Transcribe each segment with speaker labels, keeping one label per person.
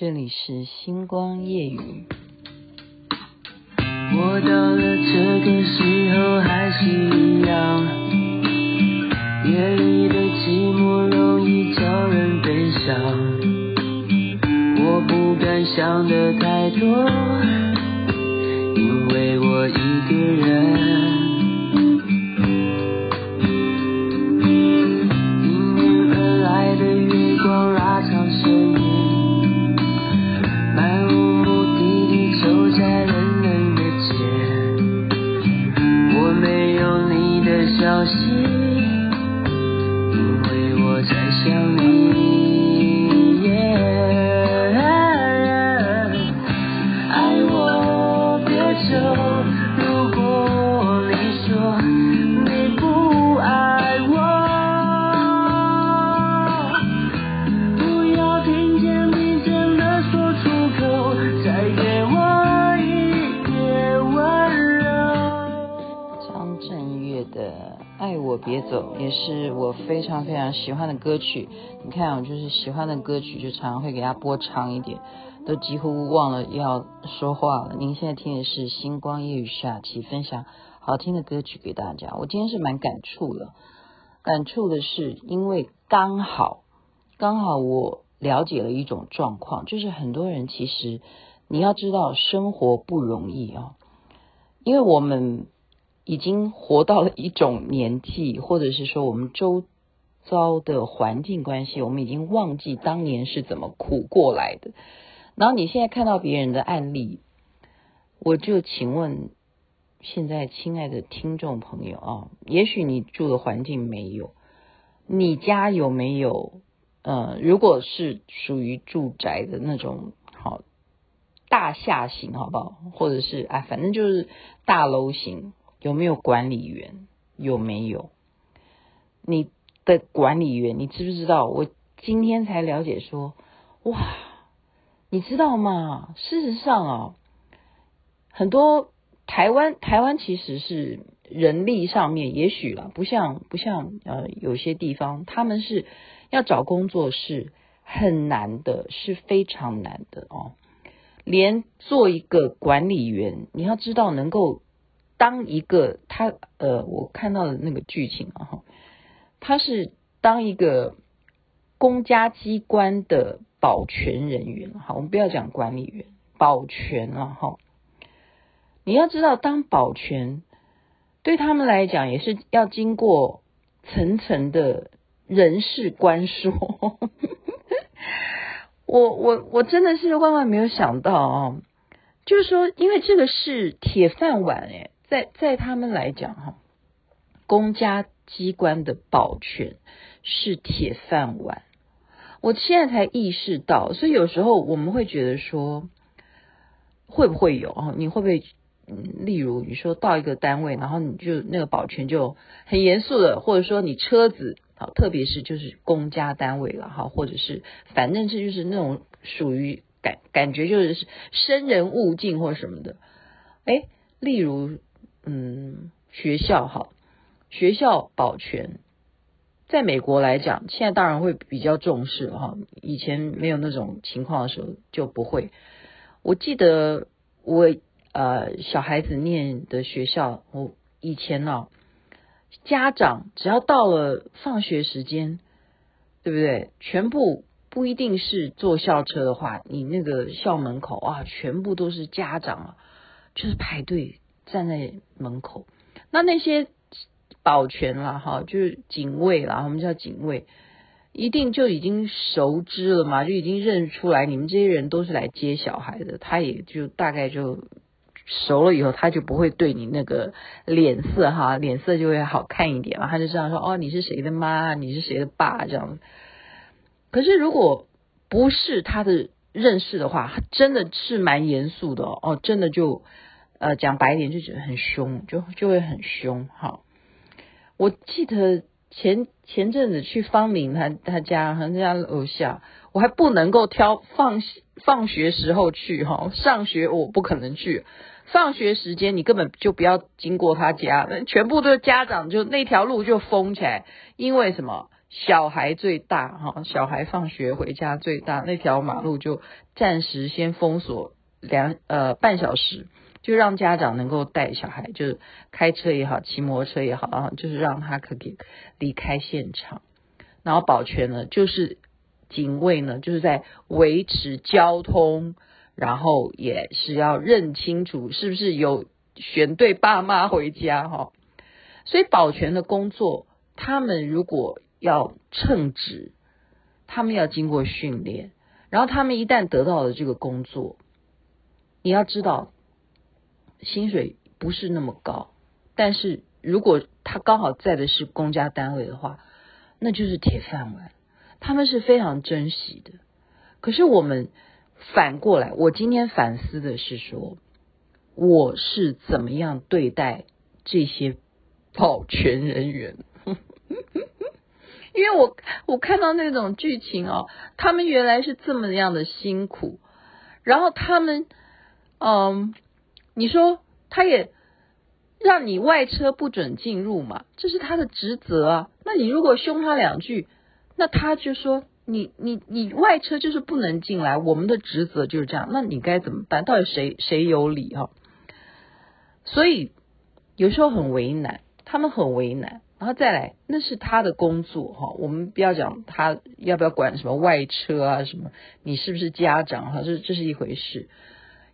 Speaker 1: 这里是星光夜雨。
Speaker 2: 我到了这个时候还是一样，夜里的寂寞容易叫人悲伤。我不敢想的太多，因为我一个人。
Speaker 1: 我别走也是我非常非常喜欢的歌曲。你看，我就是喜欢的歌曲，就常常会给它播长一点，都几乎忘了要说话了。您现在听的是星光夜雨下期分享好听的歌曲给大家。我今天是蛮感触的，感触的是因为刚好刚好我了解了一种状况，就是很多人其实你要知道生活不容易啊，因为我们。已经活到了一种年纪，或者是说我们周遭的环境关系，我们已经忘记当年是怎么苦过来的。然后你现在看到别人的案例，我就请问现在亲爱的听众朋友啊，也许你住的环境没有，你家有没有？呃，如果是属于住宅的那种好大厦型，好不好？或者是啊，反正就是大楼型。有没有管理员？有没有？你的管理员，你知不知道？我今天才了解说，哇，你知道吗？事实上啊，很多台湾台湾其实是人力上面，也许啦，不像不像呃有些地方，他们是要找工作是很难的，是非常难的哦。连做一个管理员，你要知道能够。当一个他呃，我看到的那个剧情啊，他是当一个公家机关的保全人员，好，我们不要讲管理员，保全了哈。你要知道，当保全对他们来讲也是要经过层层的人事官说。我我我真的是万万没有想到啊，就是说，因为这个是铁饭碗诶。在在他们来讲，哈，公家机关的保全是铁饭碗。我现在才意识到，所以有时候我们会觉得说，会不会有啊？你会不会，嗯，例如你说到一个单位，然后你就那个保全就很严肃的，或者说你车子，好，特别是就是公家单位了，哈，或者是反正是就是那种属于感感觉就是生人勿近或什么的，诶，例如。嗯，学校哈，学校保全，在美国来讲，现在当然会比较重视哈。以前没有那种情况的时候就不会。我记得我呃小孩子念的学校，我以前呢、哦，家长只要到了放学时间，对不对？全部不一定是坐校车的话，你那个校门口啊，全部都是家长啊，就是排队。站在门口，那那些保全啦，哈，就是警卫啦，我们叫警卫，一定就已经熟知了嘛，就已经认出来你们这些人都是来接小孩的，他也就大概就熟了以后，他就不会对你那个脸色哈，脸色就会好看一点嘛，他就这样说，哦，你是谁的妈，你是谁的爸这样。可是如果不是他的认识的话，真的是蛮严肃的，哦，真的就。呃，讲白一点就觉得很凶，就就会很凶。哈，我记得前前阵子去方明他他家，他家楼下，我还不能够挑放放学时候去哈，上学我不可能去，放学时间你根本就不要经过他家，全部都是家长，就那条路就封起来，因为什么？小孩最大哈，小孩放学回家最大那条马路就暂时先封锁两呃半小时，就让家长能够带小孩，就是开车也好，骑摩托车也好啊，就是让他可以离开现场。然后保全呢，就是警卫呢，就是在维持交通，然后也是要认清楚是不是有选对爸妈回家哈。所以保全的工作，他们如果要称职，他们要经过训练，然后他们一旦得到了这个工作，你要知道，薪水不是那么高，但是如果他刚好在的是公家单位的话，那就是铁饭碗，他们是非常珍惜的。可是我们反过来，我今天反思的是说，我是怎么样对待这些保全人员。因为我我看到那种剧情哦，他们原来是这么样的辛苦，然后他们，嗯，你说他也让你外车不准进入嘛，这是他的职责啊。那你如果凶他两句，那他就说你你你外车就是不能进来，我们的职责就是这样。那你该怎么办？到底谁谁有理哈？所以有时候很为难，他们很为难。然后再来，那是他的工作哈。我们不要讲他要不要管什么外车啊，什么你是不是家长哈，这这是一回事。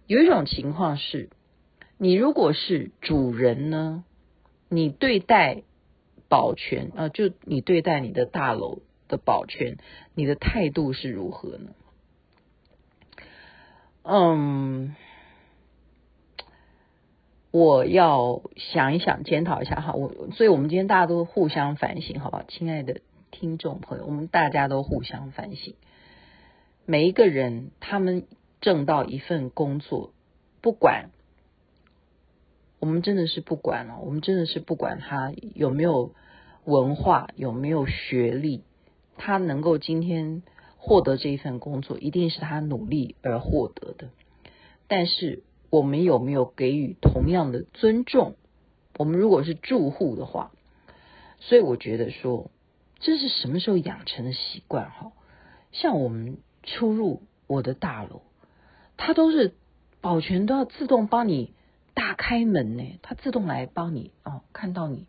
Speaker 1: 有一种情况是，你如果是主人呢，你对待保全啊，就你对待你的大楼的保全，你的态度是如何呢？嗯。我要想一想，检讨一下哈，我所以，我们今天大家都互相反省，好不好？亲爱的听众朋友，我们大家都互相反省。每一个人，他们挣到一份工作，不管我们真的是不管了，我们真的是不管他有没有文化，有没有学历，他能够今天获得这一份工作，一定是他努力而获得的。但是。我们有没有给予同样的尊重？我们如果是住户的话，所以我觉得说，这是什么时候养成的习惯？哈，像我们出入我的大楼，他都是保全都要自动帮你大开门呢，它自动来帮你哦，看到你，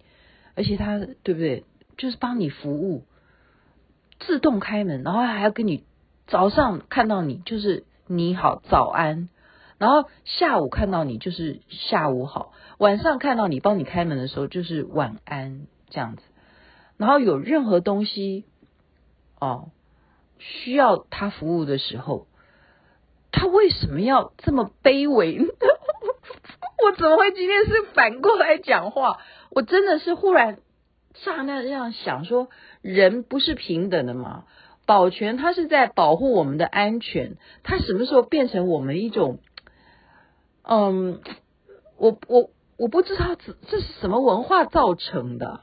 Speaker 1: 而且它对不对？就是帮你服务，自动开门，然后还要跟你早上看到你就是你好早安。然后下午看到你就是下午好，晚上看到你帮你开门的时候就是晚安这样子。然后有任何东西哦需要他服务的时候，他为什么要这么卑微？我怎么会今天是反过来讲话？我真的是忽然刹那这样想说，人不是平等的吗？保全他是在保护我们的安全，他什么时候变成我们一种？嗯，我我我不知道这这是什么文化造成的，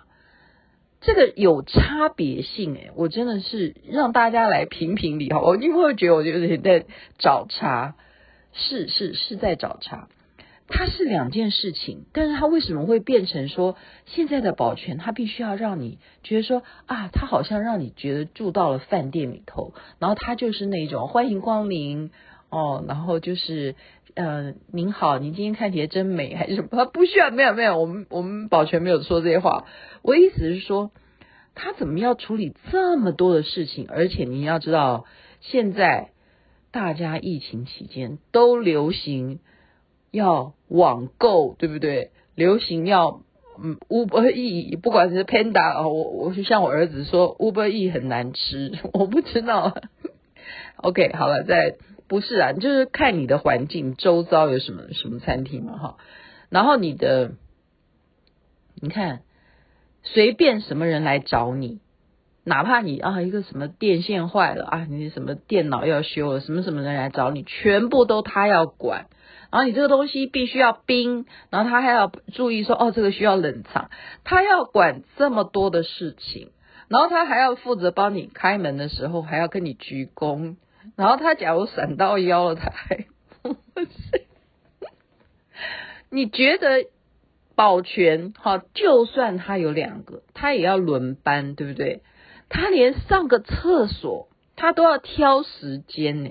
Speaker 1: 这个有差别性诶，我真的是让大家来评评理哈，我你会觉得我有点在找茬，是是是在找茬，它是两件事情，但是它为什么会变成说现在的保全，它必须要让你觉得说啊，它好像让你觉得住到了饭店里头，然后它就是那种欢迎光临哦，然后就是。呃，您好，您今天看起来真美，还是什么？不需要，没有，没有，我们我们保全没有说这些话。我意思是说，他怎么要处理这么多的事情？而且你要知道，现在大家疫情期间都流行要网购，对不对？流行要嗯，Uber E，不管是 Panda，我我就像我儿子说，Uber E 很难吃，我不知道。OK，好了，再。不是啊，就是看你的环境周遭有什么什么餐厅嘛哈，然后你的，你看随便什么人来找你，哪怕你啊一个什么电线坏了啊，你什么电脑要修了，什么什么人来找你，全部都他要管，然后你这个东西必须要冰，然后他还要注意说哦这个需要冷藏，他要管这么多的事情，然后他还要负责帮你开门的时候还要跟你鞠躬。然后他假如闪到腰了，他还？你觉得保全哈，就算他有两个，他也要轮班，对不对？他连上个厕所他都要挑时间呢，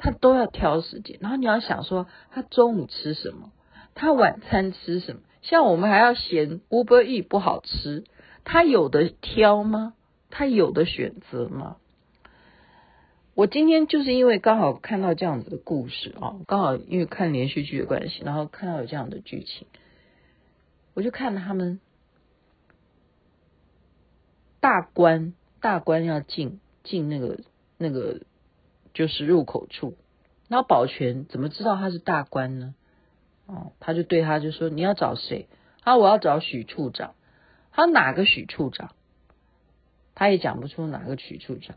Speaker 1: 他都要挑时间。然后你要想说，他中午吃什么？他晚餐吃什么？像我们还要嫌 Uber Eats 不好吃，他有的挑吗？他有的选择吗？我今天就是因为刚好看到这样子的故事啊，刚好因为看连续剧的关系，然后看到有这样的剧情，我就看他们大官大官要进进那个那个就是入口处，那保全怎么知道他是大官呢？哦，他就对他就说，你要找谁？他说我要找许处长。他说哪个许处长？他也讲不出哪个许处长。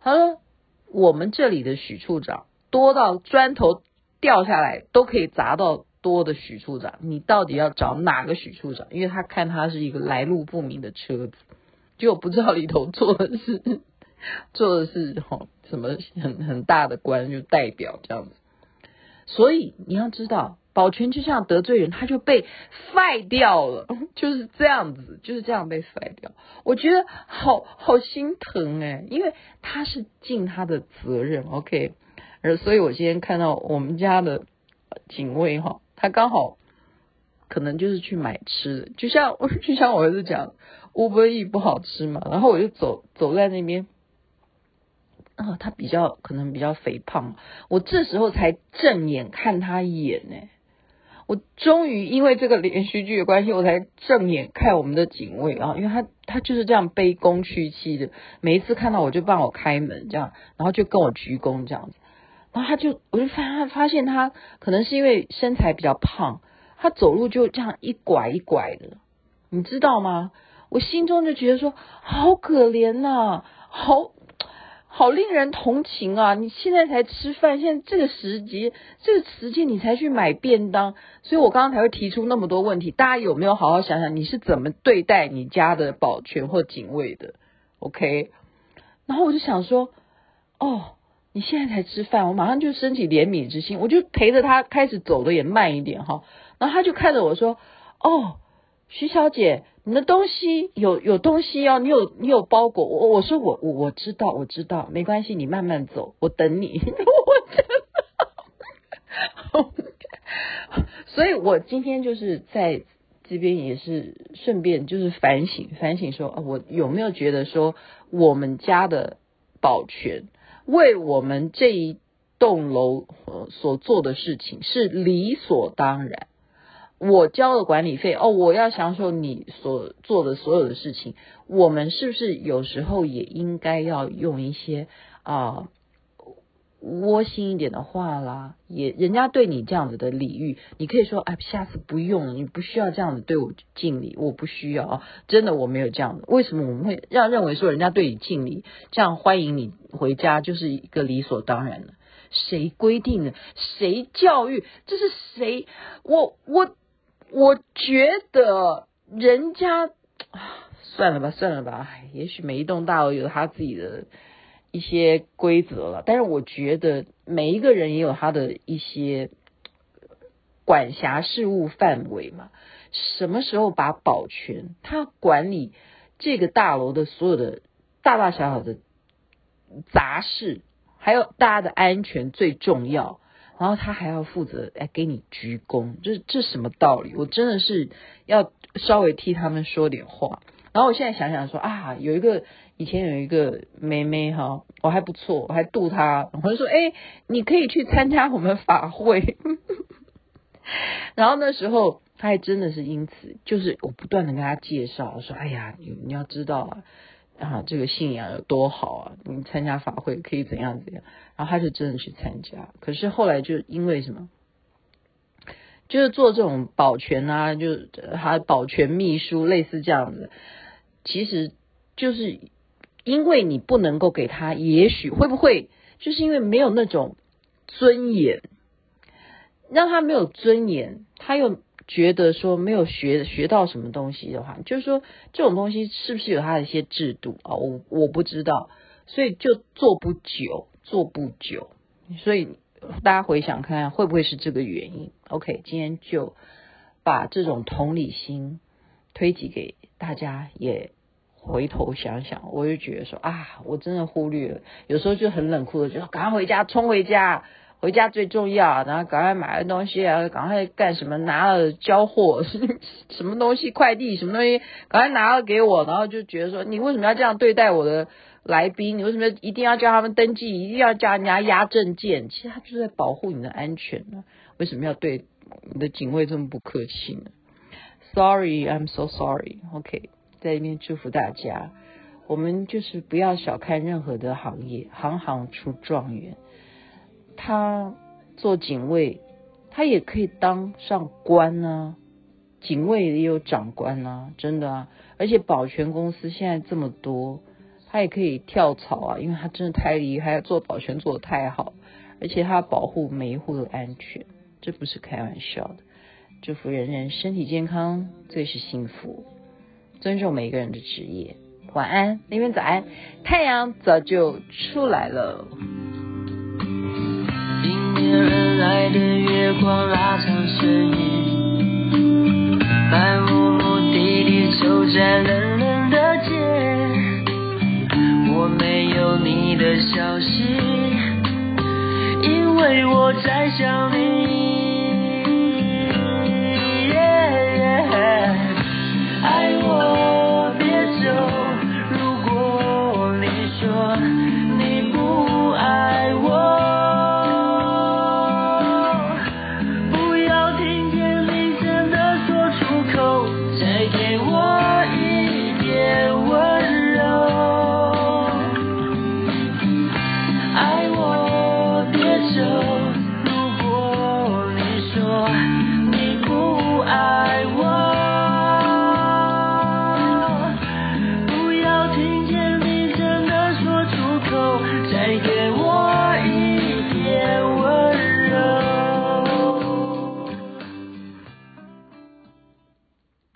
Speaker 1: 他说我们这里的许处长多到砖头掉下来都可以砸到多的许处长。你到底要找哪个许处长？因为他看他是一个来路不明的车子，就不知道里头坐的是 坐的是哈什么很很大的官，就代表这样子。所以你要知道。保全就像得罪人，他就被 fire 掉了，就是这样子，就是这样被 fire 掉。我觉得好好心疼哎，因为他是尽他的责任，OK。而所以我今天看到我们家的警卫哈，他刚好可能就是去买吃的，就像 就像我儿子讲，Uber Eats 不好吃嘛，然后我就走走在那边。啊、哦，他比较可能比较肥胖，我这时候才正眼看他一眼呢。我终于因为这个连续剧的关系，我才正眼看我们的警卫啊，因为他他就是这样卑躬屈膝的，每一次看到我就帮我开门这样，然后就跟我鞠躬这样子，然后他就我就发发现他可能是因为身材比较胖，他走路就这样一拐一拐的，你知道吗？我心中就觉得说好可怜呐、好。好令人同情啊！你现在才吃饭，现在这个时节，这个时间你才去买便当，所以我刚刚才会提出那么多问题。大家有没有好好想想，你是怎么对待你家的保全或警卫的？OK？然后我就想说，哦，你现在才吃饭，我马上就升起怜悯之心，我就陪着他开始走的也慢一点哈。然后他就看着我说，哦。徐小姐，你的东西有有东西哦，你有你有包裹，我我说我我我知道我知道，没关系，你慢慢走，我等你。我，所以我今天就是在这边也是顺便就是反省反省说，我有没有觉得说我们家的保全为我们这一栋楼所做的事情是理所当然。我交了管理费哦，我要享受你所做的所有的事情。我们是不是有时候也应该要用一些啊窝心一点的话啦？也人家对你这样子的礼遇，你可以说哎，下次不用，你不需要这样子对我敬礼，我不需要啊，真的我没有这样的。为什么我们会要认为说人家对你敬礼，这样欢迎你回家就是一个理所当然的？谁规定的？谁教育？这是谁？我我。我觉得人家 算了吧，算了吧，也许每一栋大楼有他自己的一些规则了。但是我觉得每一个人也有他的一些管辖事务范围嘛。什么时候把保全他管理这个大楼的所有的大大小小的杂事，还有大家的安全最重要。然后他还要负责哎，给你鞠躬，这这什么道理？我真的是要稍微替他们说点话。然后我现在想想说啊，有一个以前有一个妹妹哈，我还不错，我还度她，我就说哎，你可以去参加我们法会。然后那时候他还真的是因此，就是我不断的跟他介绍，我说哎呀，你你要知道啊。啊，这个信仰有多好啊！你参加法会可以怎样怎样，然后他就真的去参加。可是后来就因为什么，就是做这种保全啊，就还保全秘书类似这样子，其实就是因为你不能够给他，也许会不会就是因为没有那种尊严，让他没有尊严，他又。觉得说没有学学到什么东西的话，就是说这种东西是不是有它的一些制度啊？我我不知道，所以就做不久，做不久。所以大家回想看看，会不会是这个原因？OK，今天就把这种同理心推及给大家，也回头想想，我就觉得说啊，我真的忽略了，有时候就很冷酷的，就说赶快回家，冲回家，回家最重要，然后赶快买了东西啊，赶快干什么，拿了交货，什么东西快递，什么东西，赶快拿了给我，然后就觉得说，你为什么要这样对待我的来宾？你为什么一定要叫他们登记，一定要叫人家押证件？其实他就是在保护你的安全呢，为什么要对你的警卫这么不客气呢？Sorry, I'm so sorry. OK，在这边祝福大家。我们就是不要小看任何的行业，行行出状元。他做警卫，他也可以当上官啊。警卫也有长官啊，真的啊。而且保全公司现在这么多，他也可以跳槽啊，因为他真的太厉害，做保全做得太好，而且他保护每一户的安全，这不是开玩笑的。祝福人人身体健康，最是幸福。尊重每一个人的职业。晚安，那边早安，太阳早就出来了。
Speaker 2: 人来的月光拉长身影，